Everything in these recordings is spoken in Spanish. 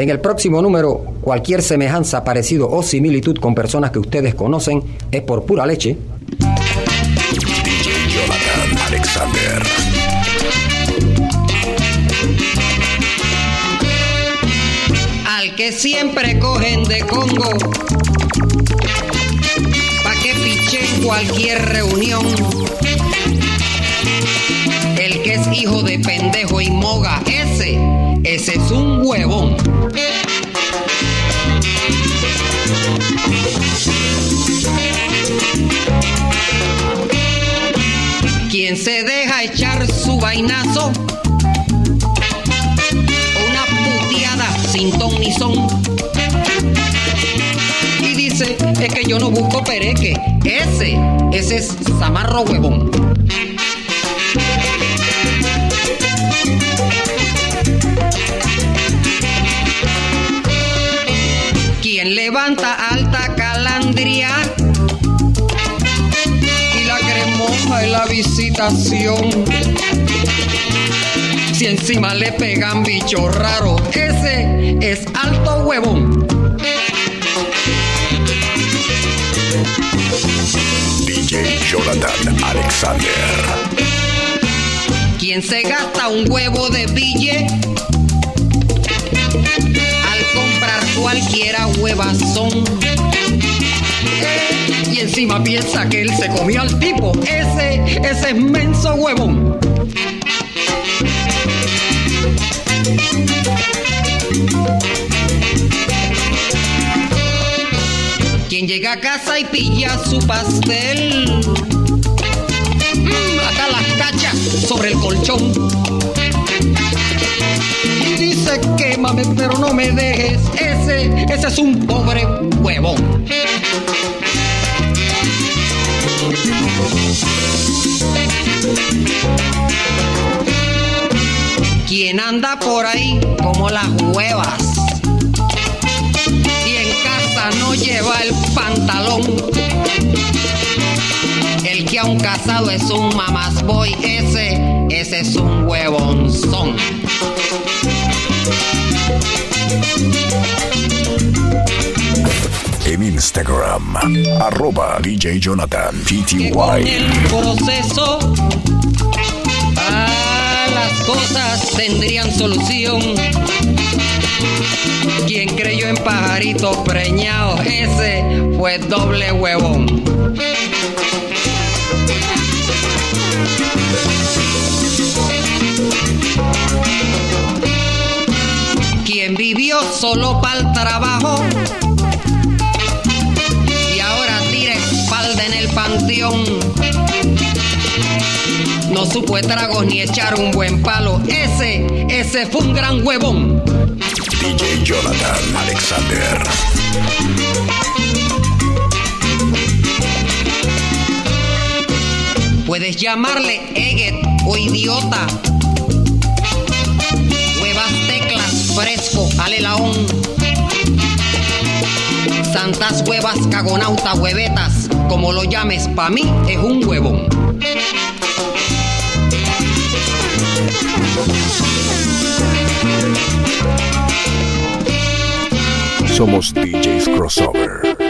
En el próximo número, cualquier semejanza, parecido o similitud con personas que ustedes conocen es por pura leche. DJ Jonathan Alexander. Al que siempre cogen de Congo. Pa' que piche en cualquier reunión. El que es hijo de pendejo y moga, ese, ese es un huevón. Quien se deja echar su vainazo una puteada sin ton ni son. Y dice, es que yo no busco pereque. Ese, ese es zamarro huevón. Quien levanta alta calandria en la visitación. Si encima le pegan bicho raro, ese es alto huevón. DJ Jonathan Alexander. Quien se gasta un huevo de bille al comprar cualquiera huevazón. Encima piensa que él se comió al tipo. Ese, ese es menso huevón. Quien llega a casa y pilla su pastel. Mm, las cachas sobre el colchón. Y dice, quémame, pero no me dejes. Ese, ese es un pobre huevón. Quien anda por ahí como las huevas. Y en casa no lleva el pantalón. El que a un casado es un mamás boy, ese, ese es un huevonzón. En Instagram, arroba DJ Jonathan que con PTY. el proceso cosas tendrían solución. Quien creyó en pajaritos preñados, ese fue doble huevón. Quien vivió solo para el trabajo supo tragos ni echar un buen palo. Ese, ese fue un gran huevón. DJ Jonathan Alexander. Puedes llamarle Eget o idiota. Huevas teclas, fresco, alelaón. Santas huevas, cagonauta, huevetas. Como lo llames, pa' mí es un huevón. Somos DJs Crossover.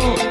you.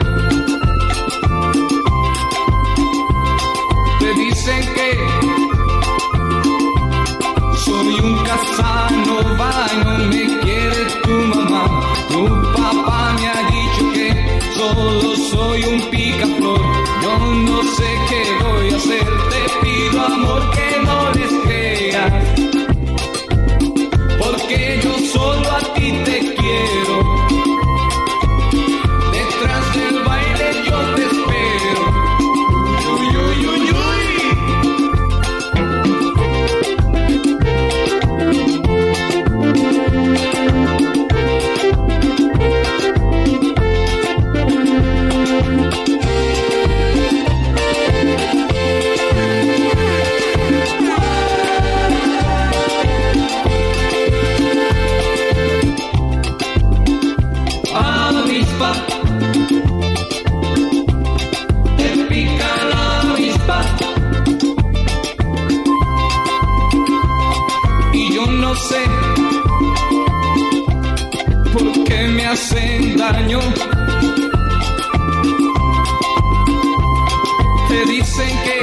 Dicen que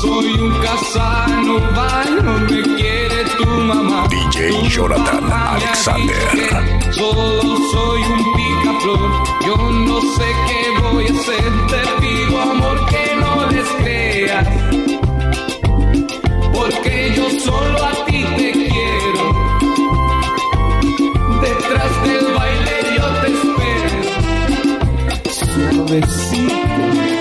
soy un casanova, no me quiere tu mamá. DJ Tu Jonathan Alexander. Solo soy un picaflor, yo no sé qué voy a hacer. Te pido amor que no les creas, porque yo solo Suavecito.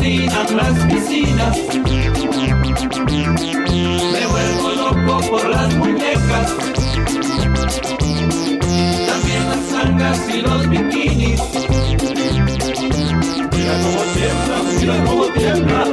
Me fascinan las piscinas. Me vuelvo loco por las muñecas. También las sangas y los bikinis. Mira cómo tiembla, mira cómo tiembla.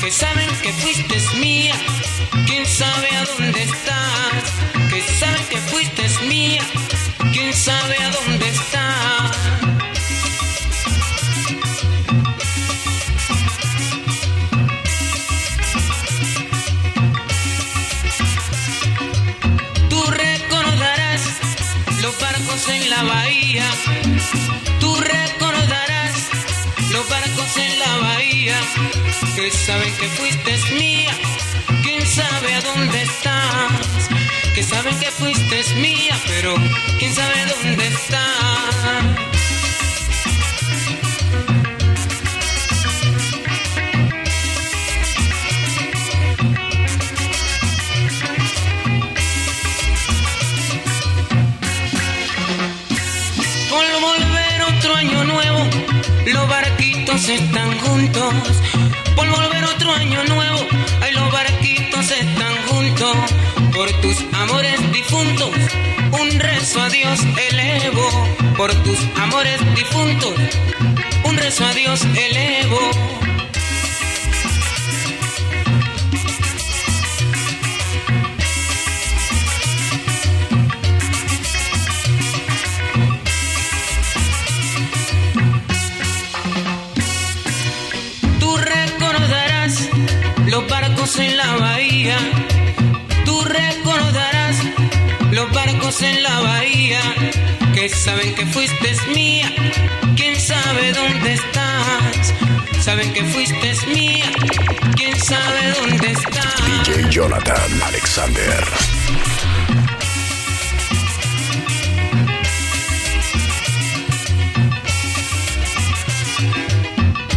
Que saben que fuiste mía. Que saben que fuiste mía. Quién sabe a dónde estás. Que saben que fuiste mía, pero quién sabe dónde estás. Rezo a Dios elevo. Por tus amores difuntos, un rezo a Dios elevo. Tú recordarás los barcos en la bahía. Tú recordarás barcos en la bahía. Que saben que fuiste mía. Quién sabe dónde estás? Saben que fuiste mía. ¿Quién sabe dónde estás? DJ Jonathan Alexander.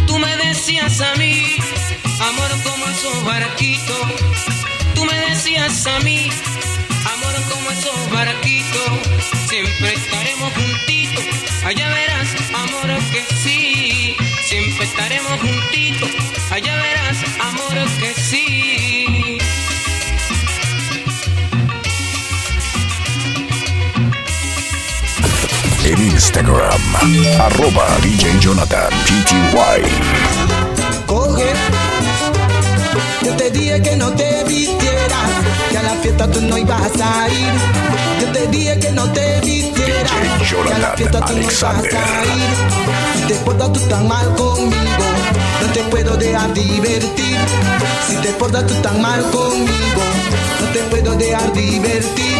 Tú me decías a mí, amor como esos barquitos. Tú me decías a mí, amor como esos barquitos. Siempre estaremos juntitos, allá verás, amor que sí. Siempre estaremos juntitos, allá verás, amor que sí. En Instagram, arroba DJ Jonathan PTY. coge. Yo te dije que no te vistieras, la fiesta tú no ibas a ir. Yo te dije que no te vistieras, a la fiesta tú no ibas a ir. Si te portas tú tan mal conmigo, no te puedo dejar divertir. Si te portas tú tan mal conmigo, no te puedo dejar divertir.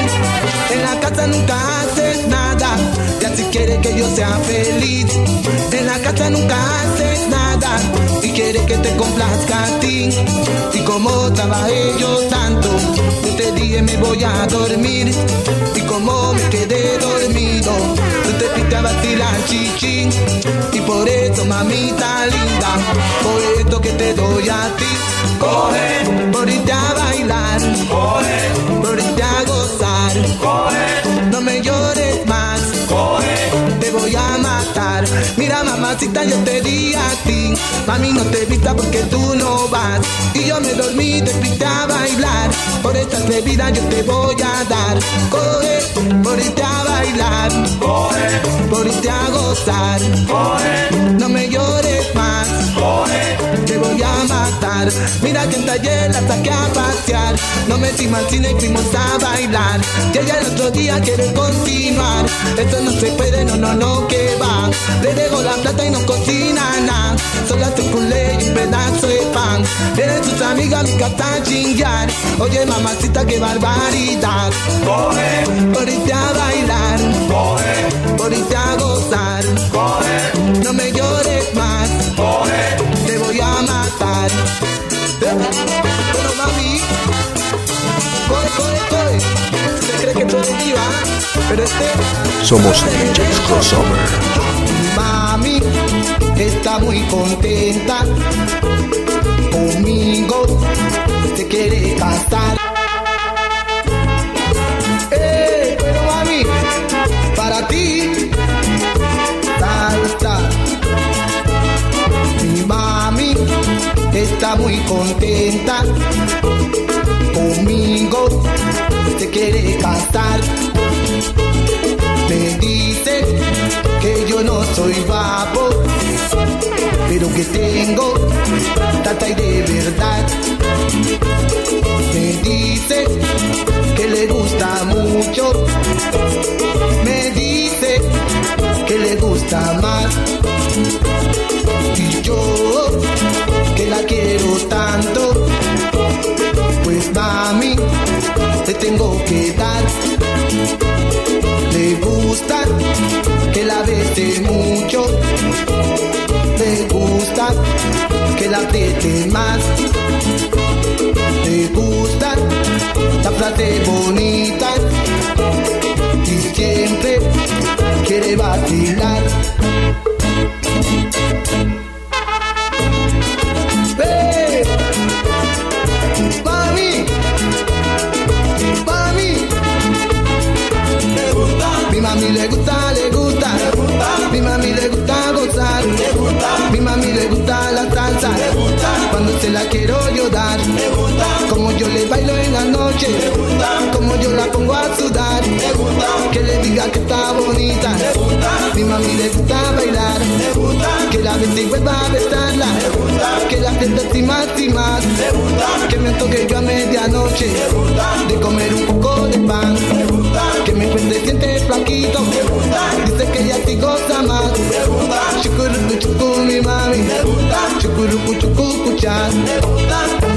En la casa nunca haces nada, ya si quieres que yo sea feliz. En la casa nunca haces nada y quieres que te complazca a ti. Y como trabajé yo tanto, a dormir. Y como me quedé dormido, yo te pité a vacilar chichín. Y por eso, mamita linda, por esto que te doy a ti. Coge, por irte a bailar, coge, mamacita, yo te di a ti, mami, no te vista porque tú no vas. Y yo me dormí, te pité a bailar, por estas bebidas yo te voy a dar. Coge, por irte a bailar, coge, por irte a gozar, coge, no me llores más, te voy a matar. Mira que en taller la saqué a pasear, no me encima al cine y fuimos a bailar. Y ella el otro día quiere continuar, esto no se puede, no, no, no, que va. Le dejo la plata y no cocina nada, solo hace culé y un pedazo de pan. Vienen sus amigas mi casa chingar, oye mamacita, qué barbaridad. Coge, por irte a bailar, coge, por a gozar, coge, Viva, pero este Somos DJs Crossover. Mami está muy contenta conmigo, se quiere casar. ¡Eh! Pero mami, para ti, salsa. Mi mami está muy contenta conmigo, se quiere casar. Me dice que yo no soy guapo, pero que tengo tata y de verdad. Me dice que le gusta mucho, me dice que le gusta más. Y yo que la quiero tanto, te tengo que dar. Le gusta que la bese mucho. Le gusta que la apriete más. Le gusta la frase bonita. Y siempre quiere vacilar. Yo la pongo a sudar, le gusta, que le diga que está bonita, le gusta, mi mami le gusta bailar, le gusta, que la y vuelva a besarla, le gusta, que la y más y más, le gusta, que me toque yo a medianoche, le gusta, de comer un poco de pan, le gusta, que me encuentre siente flaquito, le gusta, dice que ella sí goza más, le gusta, chucurucu chucu mi mami, le gusta, chucurucu chucu cuchar, le gusta,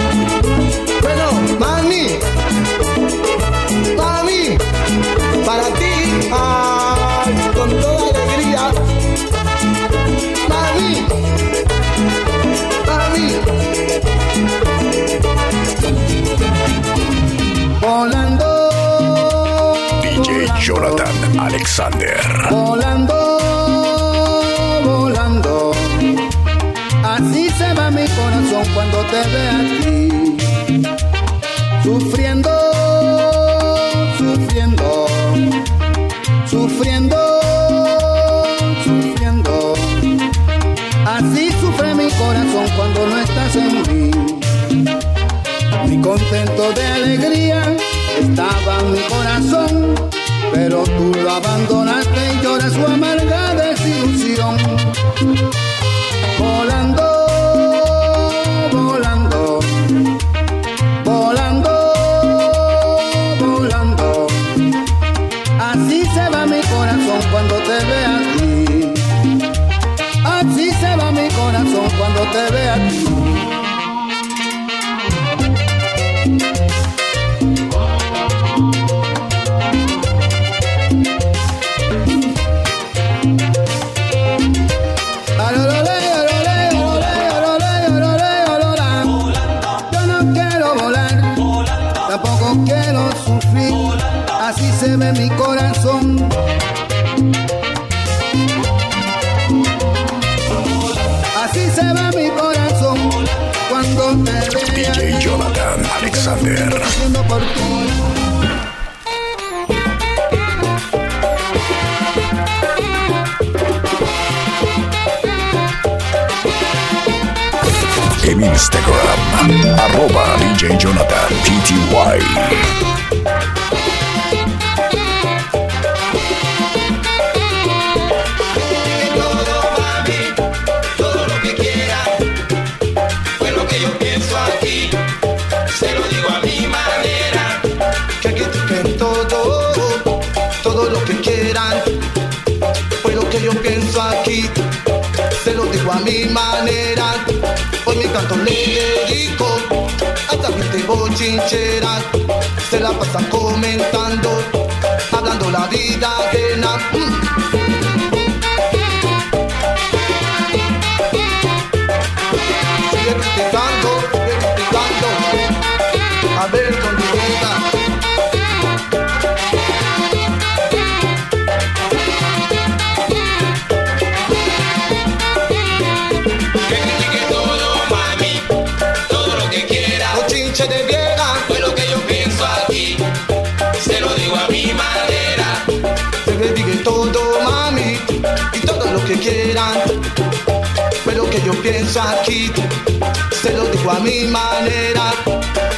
Alexander. Volando, volando. Así se va mi corazón cuando te ve a ti. Sufriendo, sufriendo. Sufriendo, sufriendo. Así sufre mi corazón cuando no estás en mí. Mi contento de alegría estaba en mi corazón, pero tú lo abandonaste y lloras su amarga desilusión. Volando, volando, volando, volando. Así se va mi corazón cuando te ve a ti. Así se va mi corazón cuando te ve a ti. Alexander. En Instagram, arroba DJ Jonathan PTY. A mi manera. Hoy mi canto le dedico a gente bochinchera. Se la pasan comentando, hablando la vida ajena. Mm. Yo pienso aquí, se lo digo a mi manera.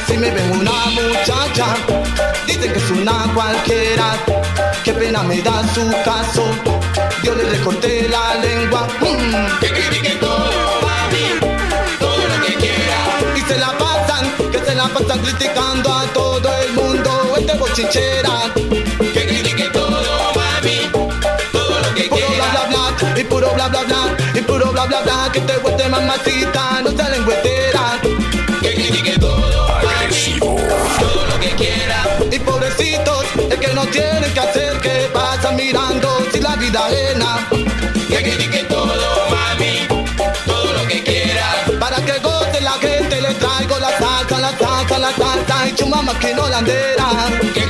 Si me ven una muchacha, dicen que es una cualquiera. Qué pena me da su caso, yo le recorté la lengua. mm, Que critique todo, mami, todo lo que quiera. y se la pasan, que se la pasan criticando a todo el mundo. Este bochinchera. Que te vuelve mamacita, no te lengüetera. Que critique todo, mami, Agresivo. todo lo que quiera. Y pobrecitos, es que no tienen que hacer, que pasan mirando si la vida ajena. Que critique todo, mami, todo lo que quiera. Para que goce la gente, le traigo la salsa, la salsa, la salsa, y chumama que no la andera. Que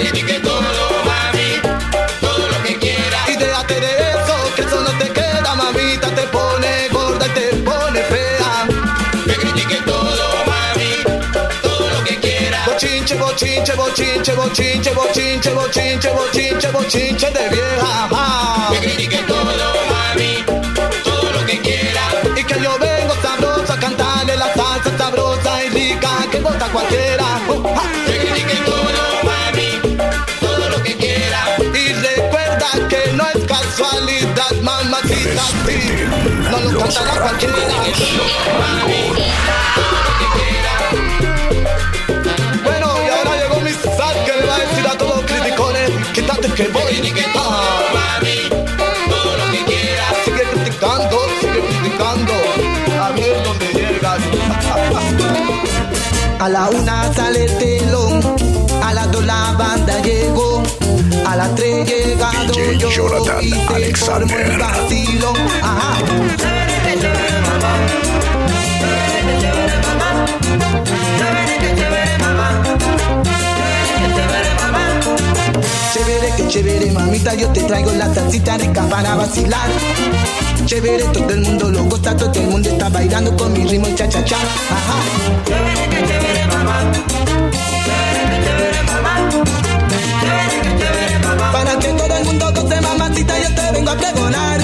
Bochinche, bochinche, bochinche, bochinche, bochinche, bochinche, bochinche, bochinche de vieja. Que critique todo, mami, todo lo que quiera. Y que yo vengo sabrosa a cantarle la salsa sabrosa y rica que bota cualquiera. Uh, ja. Que critique todo, mami, todo lo que quiera. Y recuerda que no es casualidad, mamacita, sí. No lo cantará cualquiera. Bueno, y Dónde llegas. A la una sale el telón, a las dos la banda llegó, a las tres llegado DJ yo Jonathan y formó Alexander. el vacilo. Ajá. Chévere, que chévere, mamita, yo te traigo la salsita rica para vacilar. Chévere, todo el mundo lo goza, todo el mundo está bailando con mi ritmo y cha cha cha. Ajá. Chévere, que chévere, mamá. Chévere, que chévere, mamá. Chévere, que chévere, mamá. Para que todo el mundo goce, mamacita, yo te vengo a pregonar.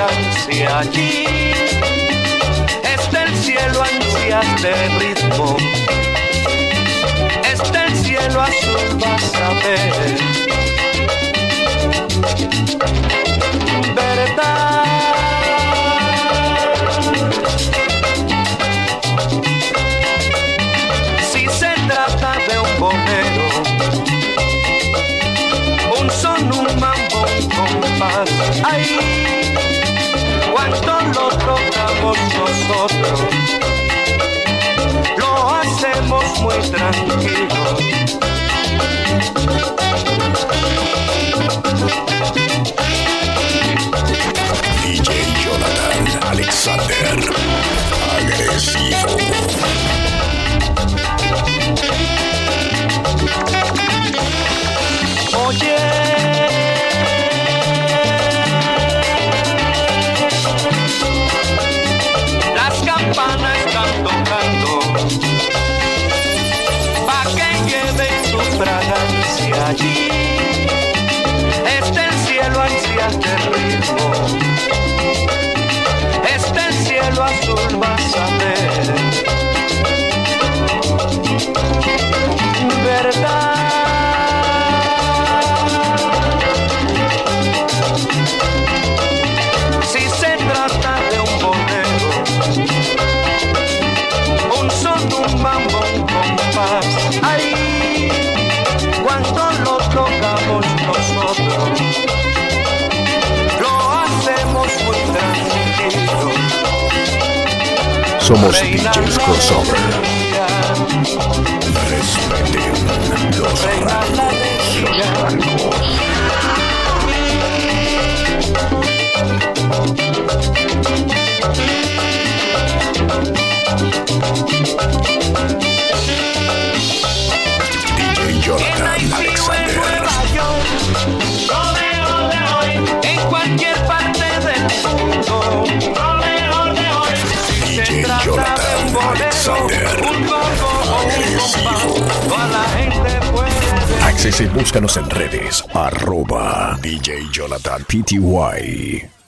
alcance allí. Está el cielo ansias de ritmo, está el cielo azul, vas a ver hotel allí. Está el cielo ansias de ritmo. Está el cielo azul más Somos DJs Crossover. Respeten los Alexander. Y búscanos en redes. Arroba DJ Jonathan PTY.